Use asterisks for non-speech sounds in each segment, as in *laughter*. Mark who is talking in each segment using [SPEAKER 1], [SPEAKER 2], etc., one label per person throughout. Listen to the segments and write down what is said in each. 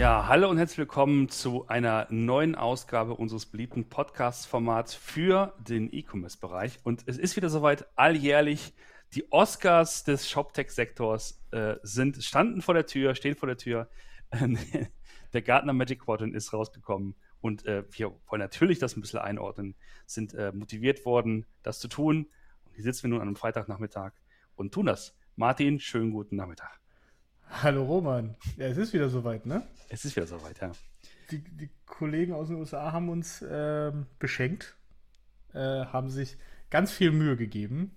[SPEAKER 1] Ja, hallo und herzlich willkommen zu einer neuen Ausgabe unseres beliebten Podcast-Formats für den E-Commerce-Bereich. Und es ist wieder soweit, alljährlich die Oscars des ShopTech-Sektors äh, sind, standen vor der Tür, stehen vor der Tür. *laughs* der Gartner Magic Quadrant ist rausgekommen und äh, wir wollen natürlich das ein bisschen einordnen, sind äh, motiviert worden, das zu tun. Und hier sitzen wir nun an einem Freitagnachmittag und tun das. Martin, schönen guten Nachmittag.
[SPEAKER 2] Hallo Roman. Ja, es ist wieder soweit, ne?
[SPEAKER 1] Es ist wieder soweit, ja.
[SPEAKER 2] Die, die Kollegen aus den USA haben uns äh, beschenkt, äh, haben sich ganz viel Mühe gegeben.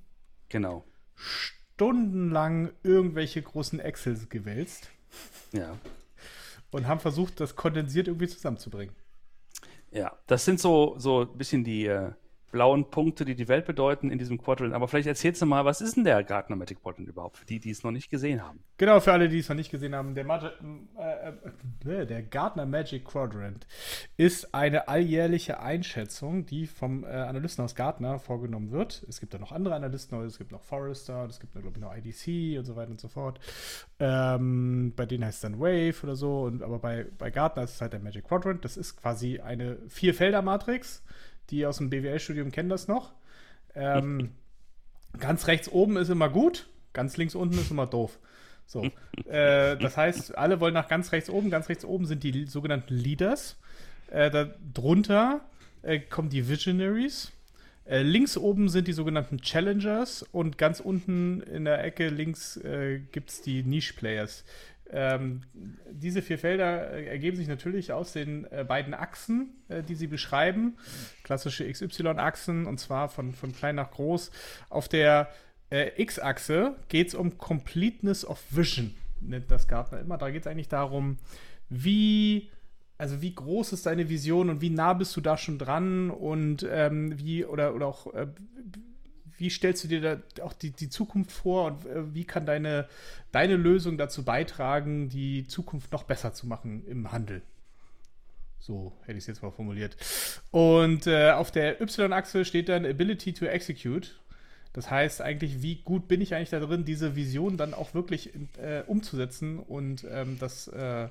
[SPEAKER 1] Genau.
[SPEAKER 2] Stundenlang irgendwelche großen Excels gewälzt.
[SPEAKER 1] Ja.
[SPEAKER 2] Und haben versucht, das kondensiert irgendwie zusammenzubringen.
[SPEAKER 1] Ja, das sind so, so ein bisschen die, äh, blauen Punkte, die die Welt bedeuten in diesem Quadrant. Aber vielleicht erzählst du mal, was ist denn der Gartner Magic Quadrant überhaupt, für die, die es noch nicht gesehen haben?
[SPEAKER 2] Genau, für alle, die es noch nicht gesehen haben. Der, Magi äh, äh, der Gartner Magic Quadrant ist eine alljährliche Einschätzung, die vom äh, Analysten aus Gartner vorgenommen wird. Es gibt da noch andere Analysten, es gibt noch Forrester, es gibt, glaube ich, noch IDC und so weiter und so fort. Ähm, bei denen heißt es dann Wave oder so. Und, aber bei, bei Gartner ist es halt der Magic Quadrant. Das ist quasi eine Vier-Felder-Matrix die aus dem BWL-Studium kennen das noch. Ähm, ganz rechts oben ist immer gut, ganz links unten ist immer doof. So, *laughs* äh, das heißt, alle wollen nach ganz rechts oben. Ganz rechts oben sind die sogenannten Leaders. Äh, darunter äh, kommen die Visionaries. Äh, links oben sind die sogenannten Challengers und ganz unten in der Ecke links äh, gibt es die Niche Players. Ähm, diese vier Felder äh, ergeben sich natürlich aus den äh, beiden Achsen, äh, die sie beschreiben. Klassische XY-Achsen und zwar von, von klein nach groß. Auf der äh, X-Achse geht es um Completeness of Vision, nennt das Gartner immer. Da geht es eigentlich darum, wie also wie groß ist deine Vision und wie nah bist du da schon dran und ähm, wie oder, oder auch äh, wie stellst du dir da auch die, die Zukunft vor und äh, wie kann deine, deine Lösung dazu beitragen, die Zukunft noch besser zu machen im Handel? So hätte ich es jetzt mal formuliert. Und äh, auf der Y-Achse steht dann Ability to Execute. Das heißt eigentlich, wie gut bin ich eigentlich da drin, diese Vision dann auch wirklich äh, umzusetzen und ähm, das, äh,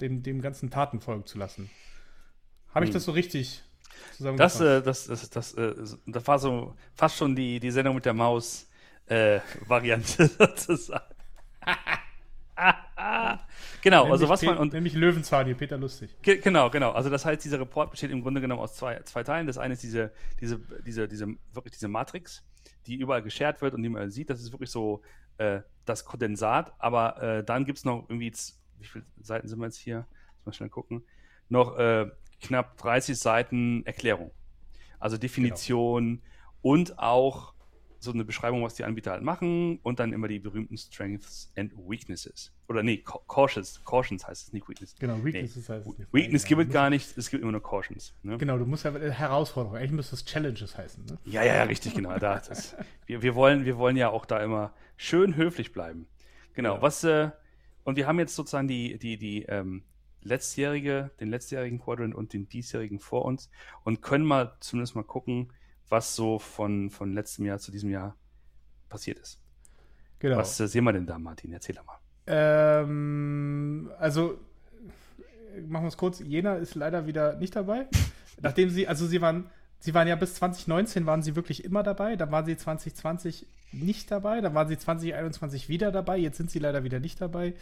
[SPEAKER 2] dem, dem ganzen Taten folgen zu lassen. Habe ich hm. das so richtig
[SPEAKER 1] das, äh, das, das, das, äh, das war so fast schon die, die Sendung mit der Maus-Variante äh, *laughs* sozusagen. *laughs* genau,
[SPEAKER 2] nämlich
[SPEAKER 1] also was man. Und,
[SPEAKER 2] nämlich Löwenzahn hier, Peter Lustig.
[SPEAKER 1] Ge genau, genau. Also das heißt, dieser Report besteht im Grunde genommen aus zwei, zwei Teilen. Das eine ist diese, diese, diese, diese, wirklich diese Matrix, die überall geshared wird und die man sieht. Das ist wirklich so äh, das Kondensat. Aber äh, dann gibt es noch irgendwie, wie viele Seiten sind wir jetzt hier? Muss mal schnell gucken. Noch äh, knapp 30 Seiten Erklärung. Also Definition genau. und auch so eine Beschreibung, was die Anbieter halt machen und dann immer die berühmten Strengths and Weaknesses. Oder nee, Cautions, Cautions heißt es nicht Weaknesses.
[SPEAKER 2] Genau, Weaknesses nee. heißt es nicht.
[SPEAKER 1] Weakness gibt es gar nicht, es gibt immer nur Cautions.
[SPEAKER 2] Ne? Genau, du musst ja Herausforderungen, eigentlich müsste es Challenges heißen. Ne?
[SPEAKER 1] Ja, ja, ja, richtig, genau. Da, das, wir, wir, wollen, wir wollen ja auch da immer schön höflich bleiben. Genau, ja. was, äh, und wir haben jetzt sozusagen die, die, die, ähm, letztjährige, den letztjährigen Quadrant und den diesjährigen vor uns und können mal zumindest mal gucken, was so von, von letztem Jahr zu diesem Jahr passiert ist. Genau. Was äh, sehen wir denn da, Martin? Erzähl doch mal.
[SPEAKER 2] Ähm, also, machen wir es kurz. Jena ist leider wieder nicht dabei. *laughs* Nachdem sie, also sie waren Sie waren ja bis 2019 waren sie wirklich immer dabei, dann waren sie 2020 nicht dabei, dann waren sie 2021 wieder dabei, jetzt sind sie leider wieder nicht dabei.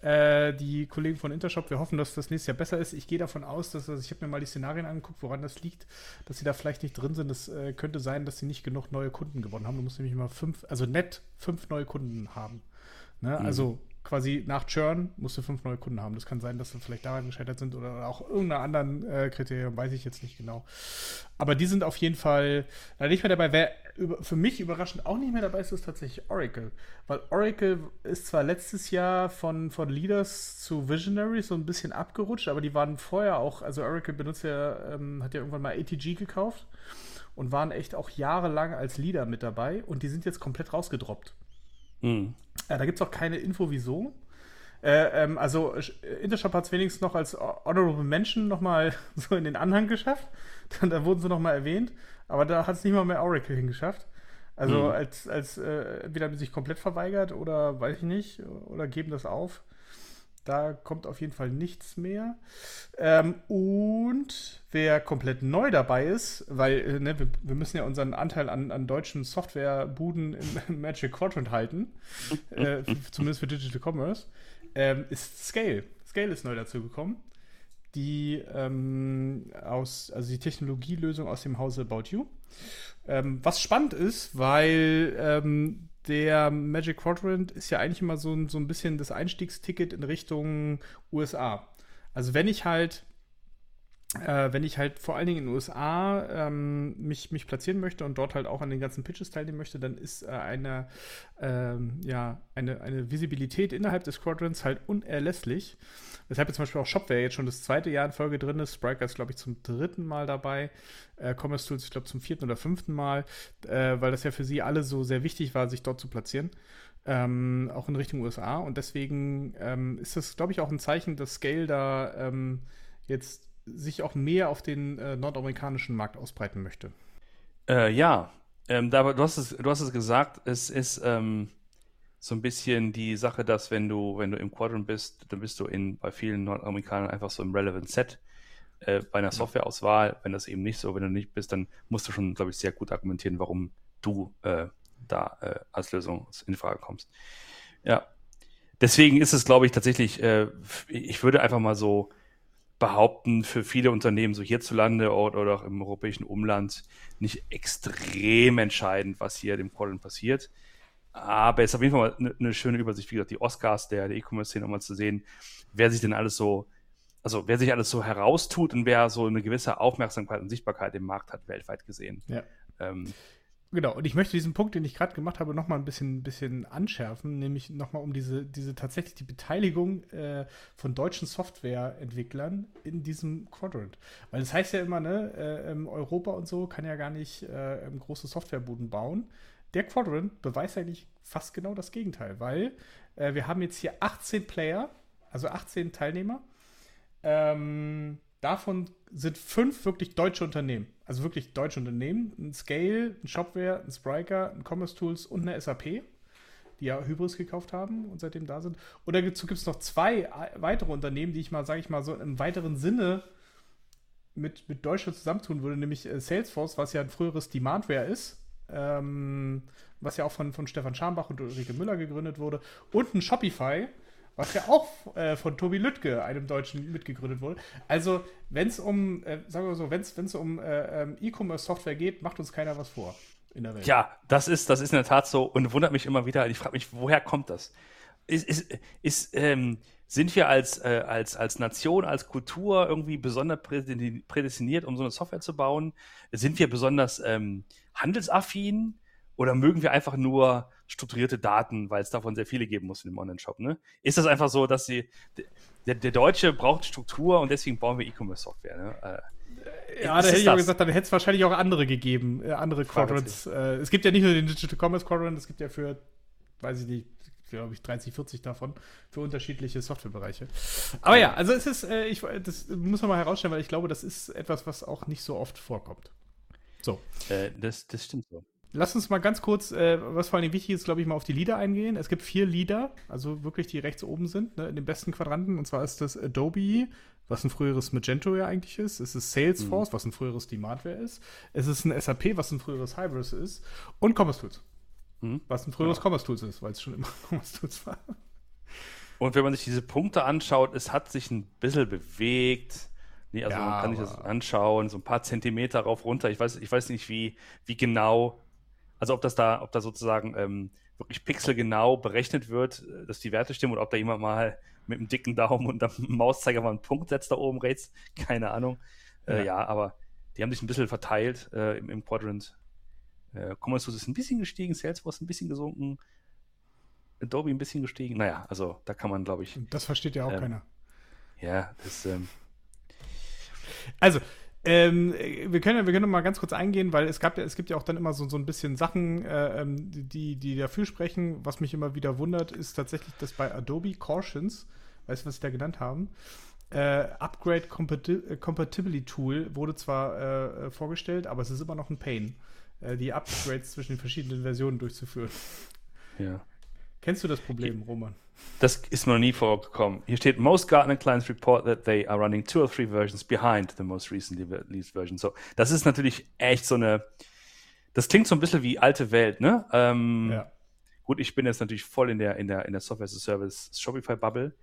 [SPEAKER 2] Äh, die Kollegen von Intershop, wir hoffen, dass das nächstes Jahr besser ist. Ich gehe davon aus, dass, also ich habe mir mal die Szenarien angeguckt, woran das liegt, dass sie da vielleicht nicht drin sind. Es äh, könnte sein, dass sie nicht genug neue Kunden gewonnen haben. Du musst nämlich immer fünf, also nett fünf neue Kunden haben. Ne? Mhm. Also quasi nach Churn musst du fünf neue Kunden haben. Das kann sein, dass sie vielleicht daran gescheitert sind oder auch irgendeiner anderen äh, Kriterium, weiß ich jetzt nicht genau. Aber die sind auf jeden Fall da nicht mehr dabei. Wer über, für mich überraschend auch nicht mehr dabei ist, ist tatsächlich Oracle. Weil Oracle ist zwar letztes Jahr von, von Leaders zu Visionaries so ein bisschen abgerutscht, aber die waren vorher auch, also Oracle benutzt ja, ähm, hat ja irgendwann mal ATG gekauft und waren echt auch jahrelang als Leader mit dabei und die sind jetzt komplett rausgedroppt. Mhm. Äh, da gibt es auch keine Info, wieso. Äh, ähm, also Intershop hat es wenigstens noch als Honorable Mention nochmal *laughs* so in den Anhang geschafft. *laughs* Dann, da wurden sie nochmal erwähnt. Aber da hat es nicht mal mehr Oracle hingeschafft. Also mhm. als, als äh, entweder haben sie sich komplett verweigert oder weiß ich nicht, oder geben das auf. Da kommt auf jeden Fall nichts mehr. Ähm, und wer komplett neu dabei ist, weil äh, ne, wir, wir, müssen ja unseren Anteil an, an deutschen Softwarebuden im *laughs* Magic Quadrant halten, *laughs* äh, zumindest für Digital Commerce, ähm, ist Scale. Scale ist neu dazu gekommen. Die ähm, aus, also die Technologielösung aus dem Hause About You. Ähm, was spannend ist, weil ähm, der Magic Quadrant ist ja eigentlich immer so, so ein bisschen das Einstiegsticket in Richtung USA. Also wenn ich halt, äh, wenn ich halt vor allen Dingen in den USA ähm, mich, mich platzieren möchte und dort halt auch an den ganzen Pitches teilnehmen möchte, dann ist äh, eine, ähm, ja, eine, eine Visibilität innerhalb des Quadrants halt unerlässlich. Weshalb jetzt zum Beispiel auch Shopware jetzt schon das zweite Jahr in Folge drin ist. Spriker ist, glaube ich, zum dritten Mal dabei. Äh, Commerce Tools, ich glaube, zum vierten oder fünften Mal, äh, weil das ja für sie alle so sehr wichtig war, sich dort zu platzieren. Ähm, auch in Richtung USA. Und deswegen ähm, ist das, glaube ich, auch ein Zeichen, dass Scale da ähm, jetzt sich auch mehr auf den äh, nordamerikanischen Markt ausbreiten möchte.
[SPEAKER 1] Äh, ja, ähm, da, du, hast es, du hast es gesagt, es ist ähm, so ein bisschen die Sache, dass wenn du, wenn du im Quadrant bist, dann bist du in, bei vielen Nordamerikanern einfach so im Relevant Set. Äh, bei einer Softwareauswahl, wenn das eben nicht so, wenn du nicht bist, dann musst du schon, glaube ich, sehr gut argumentieren, warum du äh, da äh, als Lösung in Frage kommst. Ja. Deswegen ist es, glaube ich, tatsächlich, äh, ich würde einfach mal so behaupten, für viele Unternehmen, so hierzulande oder, auch im europäischen Umland, nicht extrem entscheidend, was hier dem Quadrant passiert. Aber es ist auf jeden Fall eine, eine schöne Übersicht, wie gesagt, die Oscars der, der E-Commerce-Szene, um mal zu sehen, wer sich denn alles so, also wer sich alles so heraustut und wer so eine gewisse Aufmerksamkeit und Sichtbarkeit im Markt hat, weltweit gesehen.
[SPEAKER 2] Ja. Ähm, Genau, und ich möchte diesen Punkt, den ich gerade gemacht habe, nochmal ein bisschen, bisschen anschärfen, nämlich nochmal um diese, diese tatsächlich die Beteiligung äh, von deutschen Softwareentwicklern in diesem Quadrant. Weil das heißt ja immer, ne, äh, Europa und so kann ja gar nicht äh, große Softwarebuden bauen der Quadrant beweist eigentlich fast genau das Gegenteil, weil äh, wir haben jetzt hier 18 Player, also 18 Teilnehmer. Ähm, davon sind fünf wirklich deutsche Unternehmen. Also wirklich deutsche Unternehmen. Ein Scale, ein Shopware, ein Spriker, ein Commerce Tools und eine SAP, die ja Hybris gekauft haben und seitdem da sind. Und dazu gibt es noch zwei weitere Unternehmen, die ich mal, sage ich mal, so im weiteren Sinne mit, mit Deutschland zusammentun würde, nämlich äh, Salesforce, was ja ein früheres Demandware ist ähm, was ja auch von, von Stefan Schambach und Ulrike Müller gegründet wurde, und ein Shopify, was ja auch äh, von Tobi Lüttke, einem Deutschen, mitgegründet wurde. Also, wenn es um, äh, sagen wir so, wenn es um äh, ähm, E-Commerce-Software geht, macht uns keiner was vor
[SPEAKER 1] in der Welt. Ja, das ist, das ist in der Tat so und wundert mich immer wieder. Ich frage mich, woher kommt das? Ist, ist, ist ähm, sind wir als, äh, als, als Nation, als Kultur irgendwie besonders prädestiniert, um so eine Software zu bauen? Sind wir besonders ähm, handelsaffin oder mögen wir einfach nur strukturierte Daten, weil es davon sehr viele geben muss in dem Online-Shop? Ne? Ist das einfach so, dass sie, der, der Deutsche braucht Struktur und deswegen bauen wir E-Commerce-Software? Ne?
[SPEAKER 2] Äh, ja, da hätte ich auch gesagt, dann hätte es wahrscheinlich auch andere gegeben, äh, andere Quadrants. Äh, es gibt ja nicht nur den Digital Commerce Quadrant, es gibt ja für, weiß ich nicht, glaube ich, 30, 40 davon für unterschiedliche Softwarebereiche. Aber ja, also es ist, äh, ich, das muss man mal herausstellen, weil ich glaube, das ist etwas, was auch nicht so oft vorkommt.
[SPEAKER 1] So. Äh, das, das stimmt so.
[SPEAKER 2] Lass uns mal ganz kurz, äh, was vor allem wichtig ist, glaube ich, mal auf die Lieder eingehen. Es gibt vier Lieder, also wirklich, die rechts oben sind, ne, in den besten Quadranten. Und zwar ist das Adobe, was ein früheres Magento ja eigentlich ist. Es ist Salesforce, mhm. was ein früheres Demandware ist. Es ist ein SAP, was ein früheres Hybris ist. Und Commerce Tools, mhm. was ein früheres ja. Commerce Tools ist, weil es schon immer *laughs* Commerce Tools war.
[SPEAKER 1] Und wenn man sich diese Punkte anschaut, es hat sich ein bisschen bewegt. Nee, also ja, man kann sich das anschauen, so ein paar Zentimeter rauf runter. Ich weiß, ich weiß nicht, wie, wie genau, also ob das da, ob da sozusagen ähm, wirklich pixelgenau berechnet wird, äh, dass die Werte stimmen oder ob da jemand mal mit einem dicken Daumen und einem *laughs* Mauszeiger mal einen Punkt setzt da oben rechts. Keine Ahnung. Äh, ja. Äh, ja, aber die haben sich ein bisschen verteilt äh, im, im Quadrant. Äh, Commerce ist ein bisschen gestiegen, Salesforce ein bisschen gesunken, Adobe ein bisschen gestiegen. Naja, also da kann man, glaube ich.
[SPEAKER 2] Das versteht ja auch ähm, keiner.
[SPEAKER 1] Ja, das. Ähm,
[SPEAKER 2] also, ähm, wir, können, wir können mal ganz kurz eingehen, weil es, gab, es gibt ja auch dann immer so, so ein bisschen Sachen, äh, ähm, die, die dafür sprechen. Was mich immer wieder wundert, ist tatsächlich, dass bei Adobe Cautions, weißt du, was sie da genannt haben? Äh, Upgrade äh, Compatibility Tool wurde zwar äh, vorgestellt, aber es ist immer noch ein Pain, äh, die Upgrades zwischen den verschiedenen Versionen durchzuführen.
[SPEAKER 1] Ja.
[SPEAKER 2] Kennst du das Problem, Roman?
[SPEAKER 1] Das ist mir noch nie vorgekommen. Hier steht, most Gartner clients report that they are running two or three versions behind the most recently released version. So, das ist natürlich echt so eine, das klingt so ein bisschen wie alte Welt, ne? Ähm, ja. Gut, ich bin jetzt natürlich voll in der, in der, in der Software as a Service Shopify Bubble.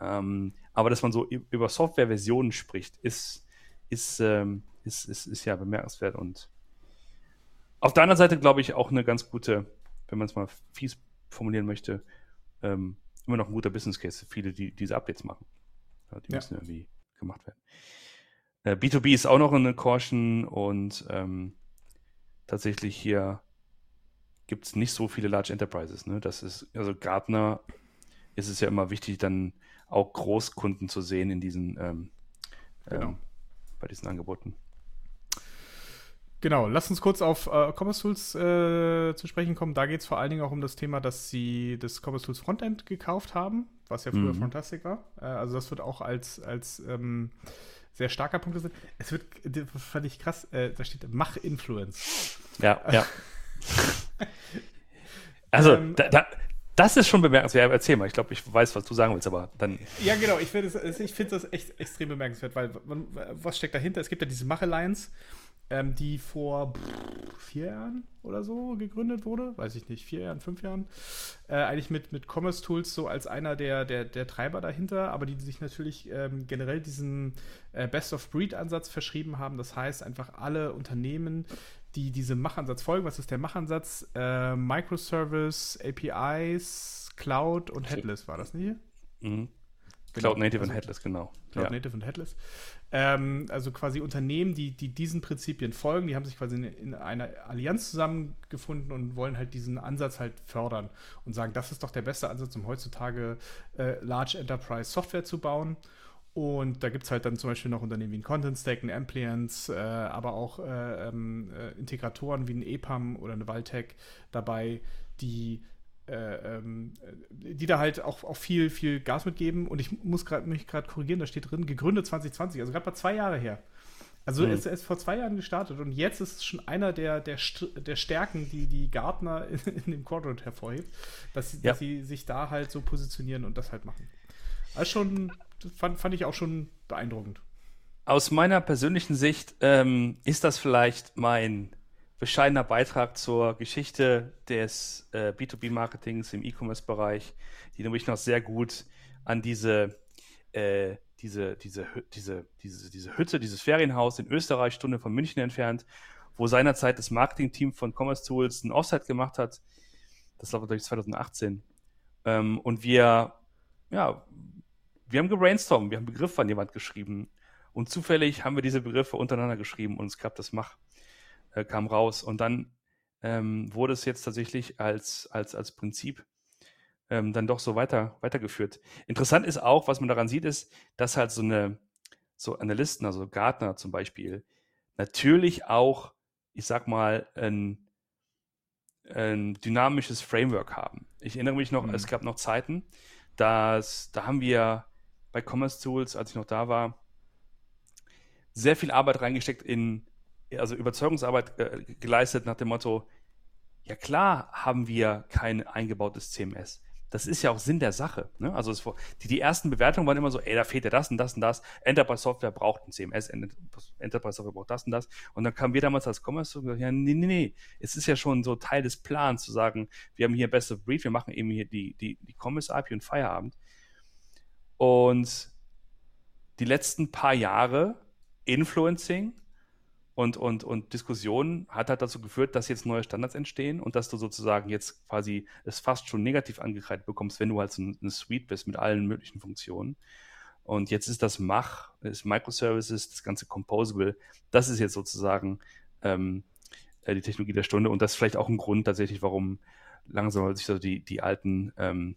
[SPEAKER 1] Ähm, aber dass man so über Software-Versionen spricht, ist, ist, ähm, ist, ist, ist ja bemerkenswert und auf der anderen Seite glaube ich auch eine ganz gute, wenn man es mal fies formulieren möchte, ähm, immer noch ein guter Business Case für viele, die diese Updates machen. Ja, die ja. müssen irgendwie gemacht werden. Äh, B2B ist auch noch eine Caution und ähm, tatsächlich hier gibt es nicht so viele Large Enterprises. Ne? Das ist, also Gartner ist es ja immer wichtig, dann auch Großkunden zu sehen in diesen ähm, genau. ähm, bei diesen Angeboten.
[SPEAKER 2] Genau, lass uns kurz auf äh, Commerce Tools äh, zu sprechen kommen. Da geht es vor allen Dingen auch um das Thema, dass sie das Commerce Tools Frontend gekauft haben, was ja früher mhm. Fantastic war. Äh, also das wird auch als, als ähm, sehr starker Punkt gesehen. Es wird, das fand ich krass, äh, da steht Mach Influence.
[SPEAKER 1] Ja, ja. *laughs* also, ähm, da, da, das ist schon bemerkenswert. Erzähl mal, ich glaube, ich weiß, was du sagen willst, aber dann.
[SPEAKER 2] Ja, genau, ich finde find das echt extrem bemerkenswert, weil was steckt dahinter? Es gibt ja diese Mach Alliance ähm, die vor pff, vier Jahren oder so gegründet wurde, weiß ich nicht, vier Jahren, fünf Jahren, äh, eigentlich mit, mit Commerce Tools so als einer der, der, der Treiber dahinter, aber die sich natürlich ähm, generell diesen äh, Best-of-Breed-Ansatz verschrieben haben. Das heißt, einfach alle Unternehmen, die diesem Machansatz folgen, was ist der Machansatz? Äh, Microservice, APIs, Cloud und Headless war das nicht?
[SPEAKER 1] Mhm. Cloud Native also, und Headless, genau.
[SPEAKER 2] Cloud ja. Native und Headless. Ähm, also quasi Unternehmen, die, die diesen Prinzipien folgen, die haben sich quasi in, in, einer Allianz zusammengefunden und wollen halt diesen Ansatz halt fördern und sagen, das ist doch der beste Ansatz, um heutzutage äh, Large Enterprise Software zu bauen. Und da gibt es halt dann zum Beispiel noch Unternehmen wie ein Content Stack, ein Ampliance, äh, aber auch äh, ähm, äh, Integratoren wie ein EPAM oder eine Valtech dabei, die äh, ähm, die da halt auch, auch viel, viel Gas mitgeben. Und ich muss grad, mich gerade korrigieren, da steht drin, gegründet 2020, also gerade mal zwei Jahre her. Also mhm. es ist vor zwei Jahren gestartet und jetzt ist es schon einer der, der, der Stärken, die die Gartner in, *laughs* in dem Quadrant hervorhebt, dass, sie, ja. dass sie sich da halt so positionieren und das halt machen. Also schon, fand, fand ich auch schon beeindruckend.
[SPEAKER 1] Aus meiner persönlichen Sicht ähm, ist das vielleicht mein bescheidener Beitrag zur Geschichte des äh, B2B-Marketings im E-Commerce-Bereich, die nämlich noch sehr gut an diese, äh, diese, diese, diese, diese, diese Hütte, dieses Ferienhaus in Österreich, Stunde von München entfernt, wo seinerzeit das Marketing-Team von Commerce Tools ein Offsite gemacht hat. Das war natürlich 2018. Ähm, und wir, ja, wir haben gebrainstormt, wir haben Begriffe an die Wand geschrieben. Und zufällig haben wir diese Begriffe untereinander geschrieben und es gab das Mach äh, kam raus. Und dann ähm, wurde es jetzt tatsächlich als, als, als Prinzip ähm, dann doch so weiter, weitergeführt. Interessant ist auch, was man daran sieht, ist, dass halt so eine, so Analysten, also Gartner zum Beispiel, natürlich auch, ich sag mal, ein, ein dynamisches Framework haben. Ich erinnere mich noch, mhm. es gab noch Zeiten, dass, da haben wir bei Commerce Tools, als ich noch da war, sehr viel Arbeit reingesteckt in also Überzeugungsarbeit äh, geleistet nach dem Motto, ja klar haben wir kein eingebautes CMS. Das ist ja auch Sinn der Sache. Ne? Also es, die, die ersten Bewertungen waren immer so, ey, da fehlt ja das und das und das. Enterprise Software braucht ein CMS, Enterprise Software braucht das und das. Und dann kamen wir damals als Commerce und gesagt, ja, nee, nee, nee. Es ist ja schon so Teil des Plans zu sagen, wir haben hier Best of Breed, wir machen eben hier die, die, die Commerce API und Feierabend. Und die letzten paar Jahre Influencing und, und, und Diskussion hat halt dazu geführt, dass jetzt neue Standards entstehen und dass du sozusagen jetzt quasi es fast schon negativ angekreidet bekommst, wenn du halt so eine Suite bist mit allen möglichen Funktionen. Und jetzt ist das Mach, ist Microservices, das ganze Composable, das ist jetzt sozusagen ähm, äh, die Technologie der Stunde und das ist vielleicht auch ein Grund tatsächlich, warum langsam sich so die, die alten ähm,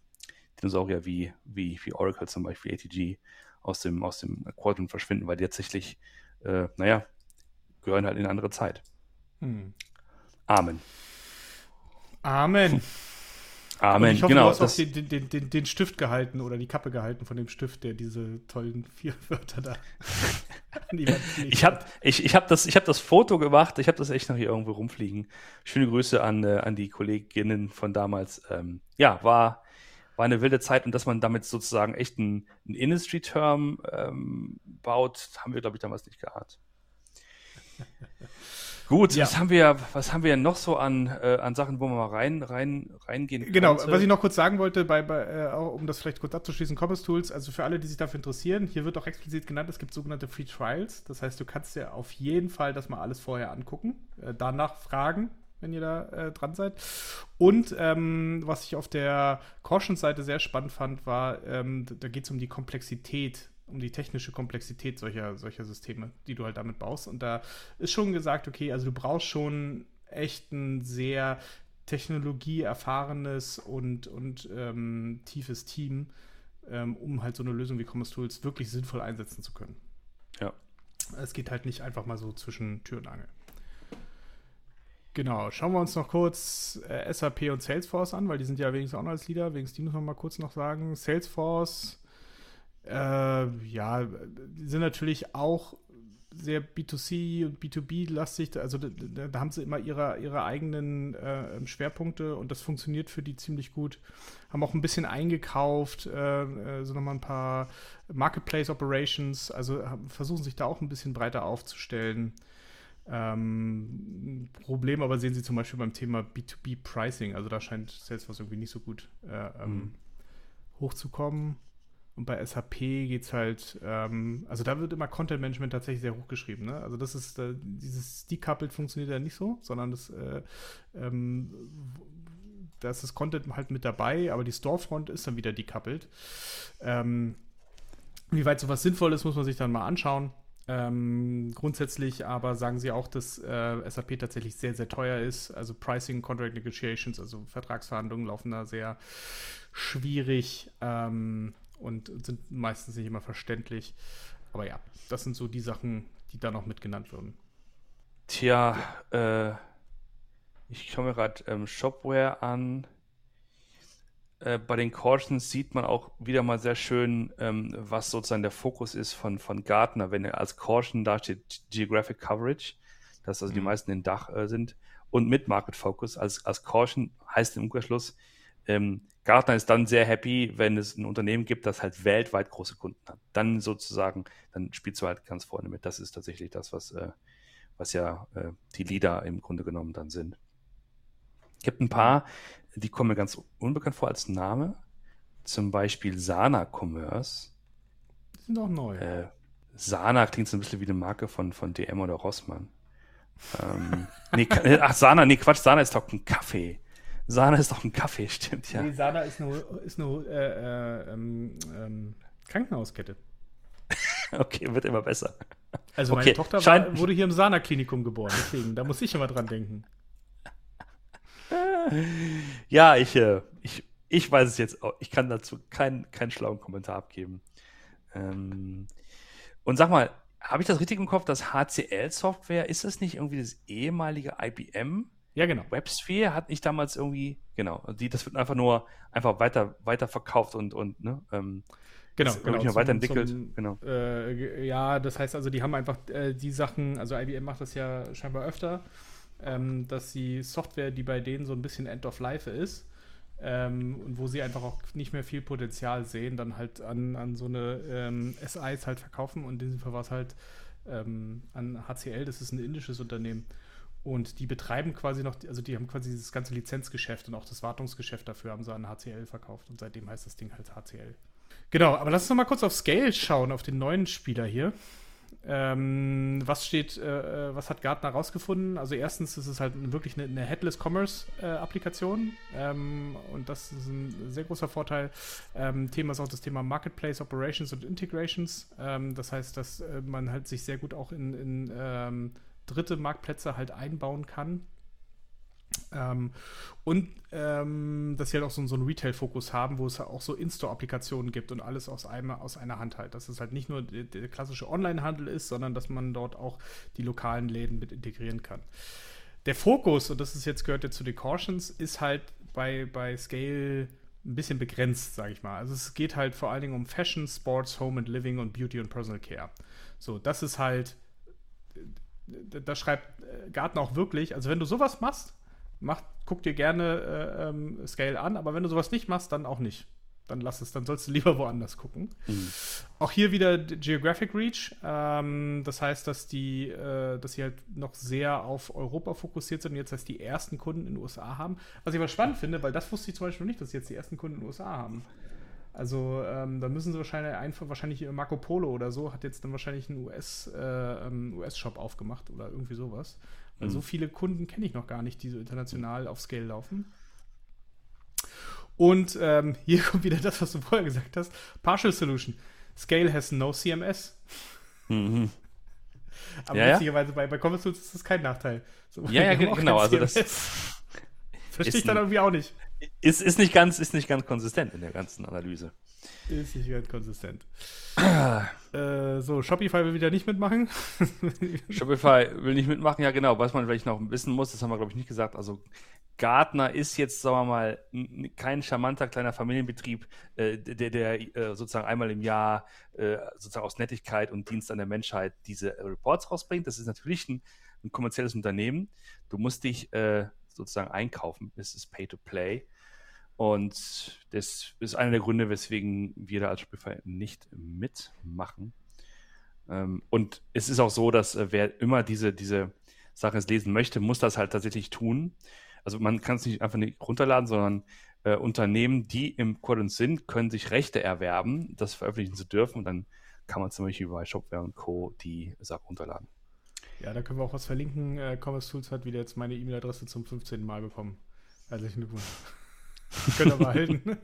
[SPEAKER 1] Dinosaurier wie, wie, wie Oracle zum Beispiel, ATG, aus dem, aus dem Quadrant verschwinden, weil die tatsächlich, äh, naja, gehören halt in eine andere Zeit. Hm. Amen.
[SPEAKER 2] Amen.
[SPEAKER 1] Amen.
[SPEAKER 2] Ich hoffe, genau, du hast auch den, den, den, den, Stift gehalten oder die Kappe gehalten von dem Stift, der diese tollen vier *laughs* Wörter da
[SPEAKER 1] Ich habe ich, ich hab das, hab das Foto gemacht, ich habe das echt noch hier irgendwo rumfliegen. Schöne Grüße an, äh, an die Kolleginnen von damals. Ähm, ja, war, war eine wilde Zeit und dass man damit sozusagen echt einen, einen Industry-Term ähm, baut, haben wir, glaube ich, damals nicht gehabt. Gut, ja. was haben wir, was haben wir noch so an, äh, an Sachen, wo man mal rein, rein, reingehen
[SPEAKER 2] Genau, könnte? was ich noch kurz sagen wollte, bei, bei äh, um das vielleicht kurz abzuschließen, Commerce Tools, also für alle, die sich dafür interessieren, hier wird auch explizit genannt, es gibt sogenannte Free Trials. Das heißt, du kannst dir auf jeden Fall das mal alles vorher angucken, äh, danach fragen, wenn ihr da äh, dran seid. Und ähm, was ich auf der Caution-Seite sehr spannend fand, war, ähm, da geht es um die Komplexität um die technische Komplexität solcher, solcher Systeme, die du halt damit baust. Und da ist schon gesagt, okay, also du brauchst schon echt ein sehr technologieerfahrenes und, und ähm, tiefes Team, ähm, um halt so eine Lösung wie Commerce Tools wirklich sinnvoll einsetzen zu können.
[SPEAKER 1] Ja.
[SPEAKER 2] Es geht halt nicht einfach mal so zwischen Tür und Angel. Genau, schauen wir uns noch kurz äh, SAP und Salesforce an, weil die sind ja wenigstens auch noch als Leader. Wenigstens die muss man mal kurz noch sagen. Salesforce äh, ja, die sind natürlich auch sehr B2C und B2B-lastig. Also da, da, haben sie immer ihre, ihre eigenen äh, Schwerpunkte und das funktioniert für die ziemlich gut. Haben auch ein bisschen eingekauft, äh, äh so nochmal ein paar Marketplace Operations, also versuchen sich da auch ein bisschen breiter aufzustellen. Ähm, Problem aber sehen sie zum Beispiel beim Thema B2B Pricing. Also da scheint Salesforce irgendwie nicht so gut äh, ähm, mhm. hochzukommen. Und bei SAP geht es halt, ähm, also da wird immer Content Management tatsächlich sehr hochgeschrieben. Ne? Also das ist, äh, dieses Decoupled funktioniert ja nicht so, sondern das, äh, ähm, da ist das Content halt mit dabei, aber die Storefront ist dann wieder decoupled. Ähm, wie weit sowas sinnvoll ist, muss man sich dann mal anschauen. Ähm, grundsätzlich aber sagen sie auch, dass äh, SAP tatsächlich sehr, sehr teuer ist. Also Pricing, Contract Negotiations, also Vertragsverhandlungen laufen da sehr schwierig. Ähm, und sind meistens nicht immer verständlich. Aber ja, das sind so die Sachen, die da noch mit genannt würden.
[SPEAKER 1] Tja, ja. äh, ich schaue mir gerade ähm, Shopware an. Äh, bei den Cautions sieht man auch wieder mal sehr schön, ähm, was sozusagen der Fokus ist von, von Gartner, wenn er als Caution da steht, Geographic Coverage, dass also mhm. die meisten in Dach äh, sind, und mit Market Focus als, als Caution heißt im Umkehrschluss, ähm, Gartner ist dann sehr happy, wenn es ein Unternehmen gibt, das halt weltweit große Kunden hat. Dann sozusagen, dann spielst du halt ganz vorne mit. Das ist tatsächlich das, was, äh, was ja äh, die Leader im Grunde genommen dann sind. Es gibt ein paar, die kommen mir ganz unbekannt vor als Name. Zum Beispiel Sana Commerce.
[SPEAKER 2] Die sind auch neu.
[SPEAKER 1] Äh, Sana klingt so ein bisschen wie eine Marke von, von DM oder Rossmann. ähm, nee, *laughs* ach, Sana, nee, Quatsch, Sana ist doch ein Kaffee. Sahne ist doch ein Kaffee, stimmt ja.
[SPEAKER 2] Nee, Sana ist eine, ist eine äh, äh, ähm, ähm, Krankenhauskette. *laughs*
[SPEAKER 1] okay, wird immer besser.
[SPEAKER 2] Also meine okay. Tochter war, wurde hier im Sana-Klinikum geboren, deswegen, da muss ich immer dran denken. *laughs*
[SPEAKER 1] ja, ich, äh, ich, ich weiß es jetzt auch. Ich kann dazu keinen kein schlauen Kommentar abgeben. Ähm, und sag mal, habe ich das richtig im Kopf, dass HCL-Software, ist das nicht irgendwie das ehemalige IBM?
[SPEAKER 2] Ja, genau.
[SPEAKER 1] WebSphere hat nicht damals irgendwie, genau, die, das wird einfach nur einfach weiter, weiter verkauft und, und ne, ähm,
[SPEAKER 2] Genau,
[SPEAKER 1] das, genau. Zum, weiterentwickelt.
[SPEAKER 2] Zum,
[SPEAKER 1] genau.
[SPEAKER 2] Äh, ja, das heißt also, die haben einfach äh, die Sachen, also IBM macht das ja scheinbar öfter, ähm, dass die Software, die bei denen so ein bisschen End of Life ist, ähm, und wo sie einfach auch nicht mehr viel Potenzial sehen, dann halt an, an so eine ähm, SIs halt verkaufen. Und in diesem Fall war es halt ähm, an HCL, das ist ein indisches Unternehmen. Und die betreiben quasi noch, also die haben quasi dieses ganze Lizenzgeschäft und auch das Wartungsgeschäft dafür haben sie an HCL verkauft und seitdem heißt das Ding halt HCL. Genau, aber lass uns noch mal kurz auf Scale schauen, auf den neuen Spieler hier. Ähm, was steht, äh, äh was hat Gartner rausgefunden? Also erstens ist es halt wirklich eine, eine Headless Commerce äh, Applikation ähm, und das ist ein sehr großer Vorteil. Ähm, Thema ist auch das Thema Marketplace Operations und Integrations. Ähm, das heißt, dass äh, man halt sich sehr gut auch in, in ähm, dritte Marktplätze halt einbauen kann. Ähm, und ähm, dass sie halt auch so, so einen Retail-Fokus haben, wo es auch so In-Store-Applikationen gibt und alles aus, einem, aus einer Hand halt. Dass es halt nicht nur der, der klassische Online-Handel ist, sondern dass man dort auch die lokalen Läden mit integrieren kann. Der Fokus, und das ist jetzt gehört ja zu den Cautions, ist halt bei, bei Scale ein bisschen begrenzt, sage ich mal. Also es geht halt vor allen Dingen um Fashion, Sports, Home and Living und Beauty und Personal Care. So, das ist halt da schreibt äh, Gartner auch wirklich, also wenn du sowas machst, mach, guck dir gerne äh, ähm, Scale an, aber wenn du sowas nicht machst, dann auch nicht. dann lass es, dann sollst du lieber woanders gucken. Mhm. Auch hier wieder Geographic Reach. Ähm, das heißt, dass die, äh, dass sie halt noch sehr auf Europa fokussiert sind und jetzt heißt die ersten Kunden in den USA haben. Was ich aber spannend finde, weil das wusste ich zum Beispiel nicht, dass sie jetzt die ersten Kunden in den USA haben. Also ähm, da müssen sie wahrscheinlich einfach, wahrscheinlich Marco Polo oder so, hat jetzt dann wahrscheinlich einen US, äh, ähm, US-Shop aufgemacht oder irgendwie sowas. Weil mhm. so viele Kunden kenne ich noch gar nicht, die so international auf Scale laufen. Und ähm, *laughs* hier kommt wieder das, was du vorher gesagt hast. Partial Solution. Scale has no CMS. Mhm. Aber ja, witzigerweise ja. bei, bei Commerce Tools ist das kein Nachteil.
[SPEAKER 1] So, ja, ja, *laughs* genau. Also das *laughs*
[SPEAKER 2] verstehe ich dann irgendwie auch nicht.
[SPEAKER 1] Ist, ist, nicht ganz, ist nicht ganz konsistent in der ganzen Analyse.
[SPEAKER 2] Ist nicht ganz konsistent. äh, so, Shopify will wieder nicht mitmachen. *laughs*
[SPEAKER 1] Shopify will nicht mitmachen, ja genau. Was man vielleicht noch wissen muss, das haben wir glaube ich nicht gesagt. Also Gartner ist jetzt, sagen wir mal, kein charmanter kleiner Familienbetrieb, äh, der, der äh, sozusagen einmal im Jahr äh, sozusagen aus Nettigkeit und Dienst an der Menschheit diese Reports rausbringt. Das ist natürlich ein, ein kommerzielles Unternehmen. Du musst dich äh, sozusagen einkaufen. Es ist Pay to Play. Und das ist einer der Gründe, weswegen wir da als Shopify nicht mitmachen. Ähm, und es ist auch so, dass äh, wer immer diese, diese Sache lesen möchte, muss das halt tatsächlich tun. Also man kann es nicht einfach nicht runterladen, sondern äh, Unternehmen, die im Quadrant sind, können sich Rechte erwerben, das veröffentlichen zu dürfen. Und dann kann man zum Beispiel bei Shopware und Co. die Sache runterladen.
[SPEAKER 2] Ja, da können wir auch was verlinken. Äh, Commerce Tools hat wieder jetzt meine E-Mail-Adresse zum 15. Mal bekommen. Herzlichen Glückwunsch. *laughs* Können wir behalten.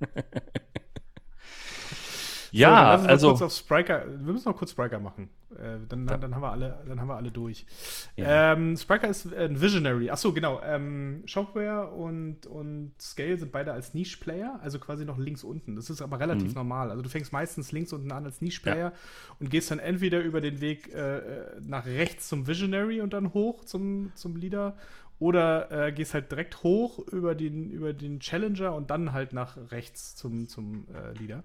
[SPEAKER 2] *laughs*
[SPEAKER 1] ja,
[SPEAKER 2] so,
[SPEAKER 1] also.
[SPEAKER 2] Kurz auf Spriker, wir müssen noch kurz Spriker machen. Äh, dann, dann, dann, haben wir alle, dann haben wir alle durch. Ja. Ähm, Spriker ist ein Visionary. Achso, genau. Ähm, Shopware und, und Scale sind beide als Niche-Player, also quasi noch links unten. Das ist aber relativ mhm. normal. Also du fängst meistens links unten an als Niche-Player ja. und gehst dann entweder über den Weg äh, nach rechts zum Visionary und dann hoch zum, zum Leader oder äh, gehst halt direkt hoch über den, über den Challenger und dann halt nach rechts zum, zum äh, Leader.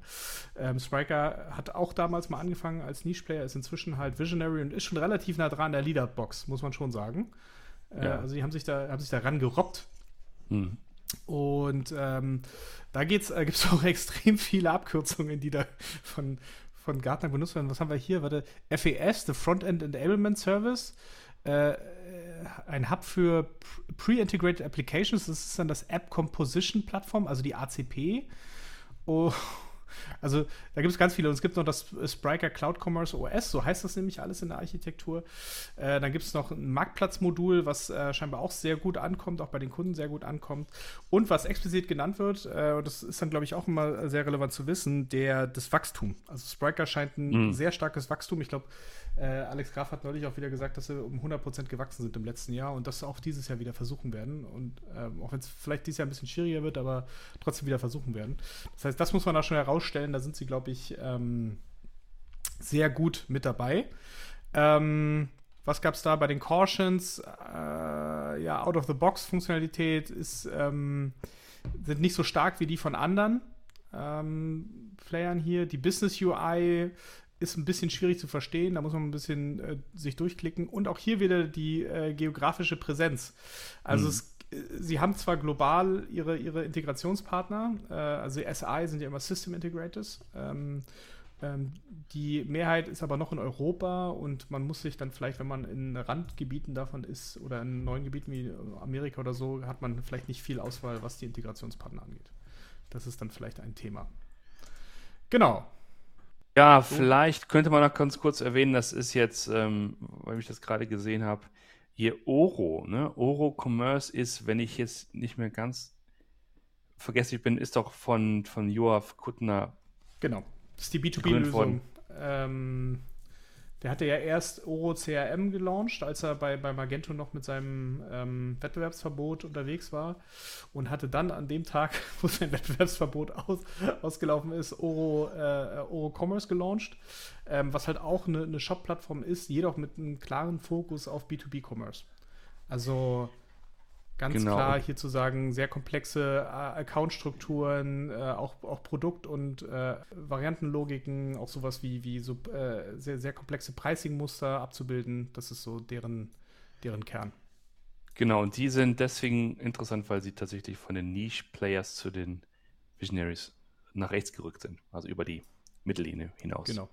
[SPEAKER 2] Ähm, Spriker hat auch damals mal angefangen als Niche-Player, ist inzwischen halt Visionary und ist schon relativ nah dran an der Leader-Box, muss man schon sagen. Äh, ja. Also die haben sich da, haben sich da rangerobbt. Hm. Und ähm, da äh, gibt es *laughs* auch extrem viele Abkürzungen, die da von, von Gartner benutzt werden. Was haben wir hier? Warte, FES, the Frontend Enablement Service. Äh, ein Hub für Pre-Integrated Applications. Das ist dann das App Composition Plattform, also die ACP. Oh, also da gibt es ganz viele. Und es gibt noch das Spriker Cloud Commerce OS, so heißt das nämlich alles in der Architektur. Äh, dann gibt es noch ein Marktplatzmodul, was äh, scheinbar auch sehr gut ankommt, auch bei den Kunden sehr gut ankommt. Und was explizit genannt wird, äh, und das ist dann, glaube ich, auch immer sehr relevant zu wissen, der das Wachstum. Also Spriker scheint ein mhm. sehr starkes Wachstum. Ich glaube, äh, Alex Graf hat neulich auch wieder gesagt, dass sie um 100% gewachsen sind im letzten Jahr und das auch dieses Jahr wieder versuchen werden. Und ähm, auch wenn es vielleicht dieses Jahr ein bisschen schwieriger wird, aber trotzdem wieder versuchen werden. Das heißt, das muss man da schon herausstellen. Da sind sie, glaube ich, ähm, sehr gut mit dabei. Ähm, was gab es da bei den Cautions? Äh, ja, Out-of-the-Box-Funktionalität ist ähm, sind nicht so stark wie die von anderen ähm, Playern hier. Die Business UI ist ein bisschen schwierig zu verstehen, da muss man ein bisschen äh, sich durchklicken. Und auch hier wieder die äh, geografische Präsenz. Also mhm. es, sie haben zwar global ihre, ihre Integrationspartner, äh, also SI sind ja immer System Integrators. Ähm, ähm, die Mehrheit ist aber noch in Europa und man muss sich dann vielleicht, wenn man in Randgebieten davon ist oder in neuen Gebieten wie Amerika oder so, hat man vielleicht nicht viel Auswahl, was die Integrationspartner angeht. Das ist dann vielleicht ein Thema. Genau.
[SPEAKER 1] Ja, so. vielleicht könnte man noch ganz kurz erwähnen, das ist jetzt, ähm, weil ich das gerade gesehen habe, hier Oro, ne? Oro Commerce ist, wenn ich jetzt nicht mehr ganz vergesslich bin, ist doch von, von Joaf Kuttner.
[SPEAKER 2] Genau, das ist die B2B-Lösung. Ähm, der hatte ja erst Oro CRM gelauncht, als er bei, bei Magento noch mit seinem ähm, Wettbewerbsverbot unterwegs war und hatte dann an dem Tag, *laughs* wo sein Wettbewerbsverbot aus, ausgelaufen ist, Oro, äh, Oro Commerce gelauncht, ähm, was halt auch eine, eine Shop-Plattform ist, jedoch mit einem klaren Fokus auf B2B-Commerce. Also Ganz genau. klar hier zu sagen, sehr komplexe äh, Accountstrukturen, äh, auch, auch Produkt- und äh, Variantenlogiken, auch sowas wie, wie so, äh, sehr, sehr komplexe Pricing-Muster abzubilden. Das ist so deren, deren Kern.
[SPEAKER 1] Genau, und die sind deswegen interessant, weil sie tatsächlich von den Niche-Players zu den Visionaries nach rechts gerückt sind, also über die Mittellinie hinaus.
[SPEAKER 2] Genau.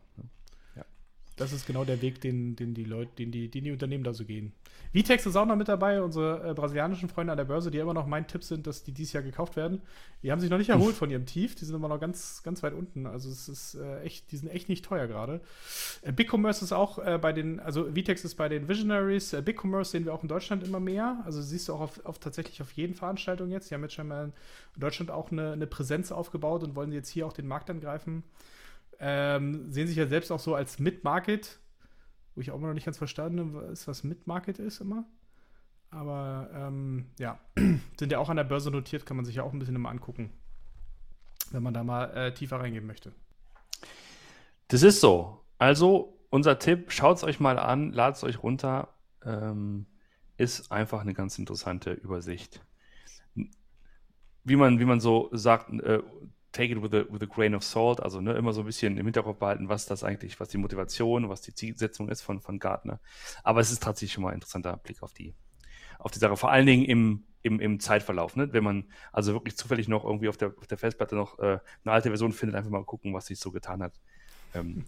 [SPEAKER 2] Das ist genau der Weg, den, den die Leute, den die, den die Unternehmen da so gehen. Vitex ist auch noch mit dabei, unsere äh, brasilianischen Freunde an der Börse, die immer noch mein Tipp sind, dass die dieses Jahr gekauft werden. Die haben sich noch nicht erholt von ihrem Tief, die sind immer noch ganz, ganz weit unten. Also es ist äh, echt, die sind echt nicht teuer gerade. Äh, Big Commerce ist auch äh, bei den, also Vitex ist bei den Visionaries. Äh, Big Commerce sehen wir auch in Deutschland immer mehr. Also siehst du auch auf, auf tatsächlich auf jeden Veranstaltungen jetzt. Die haben jetzt schon mal in Deutschland auch eine, eine Präsenz aufgebaut und wollen jetzt hier auch den Markt angreifen. Ähm, sehen sich ja selbst auch so als Mid-Market, wo ich auch immer noch nicht ganz verstanden habe, was Mid-Market ist immer. Aber ähm, ja, *clears throat* sind ja auch an der Börse notiert, kann man sich ja auch ein bisschen immer angucken, wenn man da mal äh, tiefer reingehen möchte.
[SPEAKER 1] Das ist so. Also, unser Tipp, schaut es euch mal an, ladet es euch runter. Ähm, ist einfach eine ganz interessante Übersicht. Wie man, wie man so sagt, äh, take it with a, with a grain of salt, also ne, immer so ein bisschen im Hinterkopf behalten, was das eigentlich, was die Motivation, was die Zielsetzung ist von, von Gartner. Aber es ist tatsächlich schon mal ein interessanter Blick auf die, auf die Sache, vor allen Dingen im, im, im Zeitverlauf. Ne? Wenn man also wirklich zufällig noch irgendwie auf der, auf der Festplatte noch äh, eine alte Version findet, einfach mal gucken, was sich so getan hat. Ähm,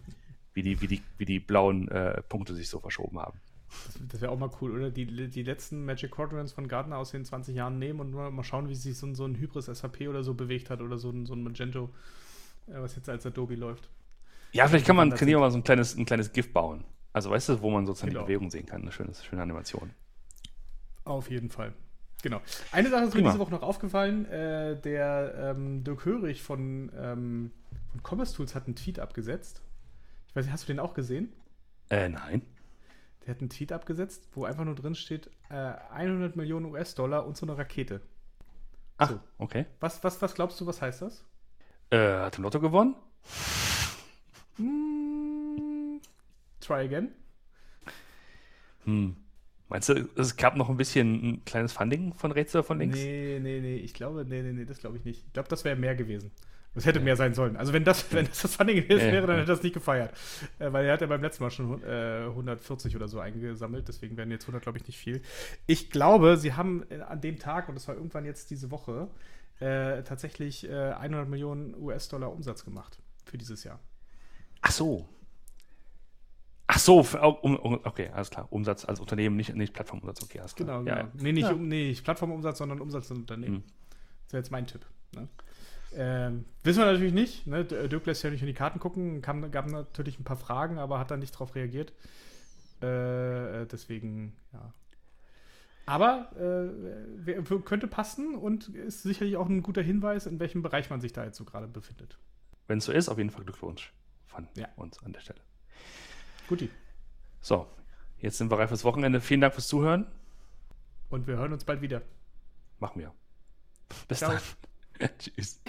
[SPEAKER 1] wie, die, wie, die, wie die blauen äh, Punkte sich so verschoben haben.
[SPEAKER 2] Das, das wäre auch mal cool, oder? Die, die letzten Magic Quadrants von Gartner aus den 20 Jahren nehmen und mal, schauen, wie sich so ein, so ein Hybris SAP oder so bewegt hat oder so ein, so ein Magento, äh, was jetzt als Adobe läuft.
[SPEAKER 1] Ja, vielleicht kann man, kann mal so ein kleines, ein kleines GIF bauen. Also weißt du, wo man sozusagen genau. die Bewegung sehen kann. Eine schöne, schöne Animation.
[SPEAKER 2] Auf jeden Fall. Genau. Eine Sache ist mir diese Woche noch aufgefallen. Äh, der ähm, Dirk Hörig von, ähm, von Commerce Tools hat einen Tweet abgesetzt. Ich weiß nicht, hast du den auch gesehen?
[SPEAKER 1] Äh, nein.
[SPEAKER 2] Der hat einen Tweet abgesetzt, wo einfach nur drin steht, äh, 100 Millionen US-Dollar und so eine Rakete.
[SPEAKER 1] Ach, so. okay.
[SPEAKER 2] Was, was, was glaubst du, was heißt das?
[SPEAKER 1] Äh, hat der Lotto gewonnen?
[SPEAKER 2] Mm, try again.
[SPEAKER 1] Hm. Meinst du, es gab noch ein bisschen ein kleines Funding von rechts oder von links?
[SPEAKER 2] Nee, nee, nee. Ich glaube, nee, nee, nee, das glaube ich nicht. Ich glaube, das wäre mehr gewesen. Das hätte mehr sein sollen. Also wenn das, wenn das das Funding gewesen wäre, dann hätte er das nicht gefeiert. Äh, weil er hat ja beim letzten Mal schon äh, 140 oder so eingesammelt, deswegen werden jetzt 100, glaube ich, nicht viel. Ich glaube, sie haben an dem Tag, und das war irgendwann jetzt diese Woche, äh, tatsächlich 100 Millionen US-Dollar Umsatz gemacht für dieses Jahr.
[SPEAKER 1] Ach so. Ach so, okay, alles klar. Umsatz als Unternehmen, nicht, nicht Plattformumsatz, okay, alles
[SPEAKER 2] klar. Genau, genau. Ja, Nee, nicht, ja. um, nee, nicht Plattformumsatz, sondern Umsatz als Unternehmen. Mhm. Das wäre jetzt mein Tipp. Ne? Ähm, wissen wir natürlich nicht. Ne? Dirk lässt ja nicht in die Karten gucken. Kam, gab natürlich ein paar Fragen, aber hat dann nicht darauf reagiert. Äh, deswegen, ja. Aber äh, könnte passen und ist sicherlich auch ein guter Hinweis, in welchem Bereich man sich da jetzt so gerade befindet.
[SPEAKER 1] Wenn es so ist, auf jeden Fall Glückwunsch von ja. uns an der Stelle.
[SPEAKER 2] Guti.
[SPEAKER 1] So, jetzt sind wir reif fürs Wochenende. Vielen Dank fürs Zuhören.
[SPEAKER 2] Und wir hören uns bald wieder.
[SPEAKER 1] Machen wir. Bis Ciao. dann. *laughs* Tschüss.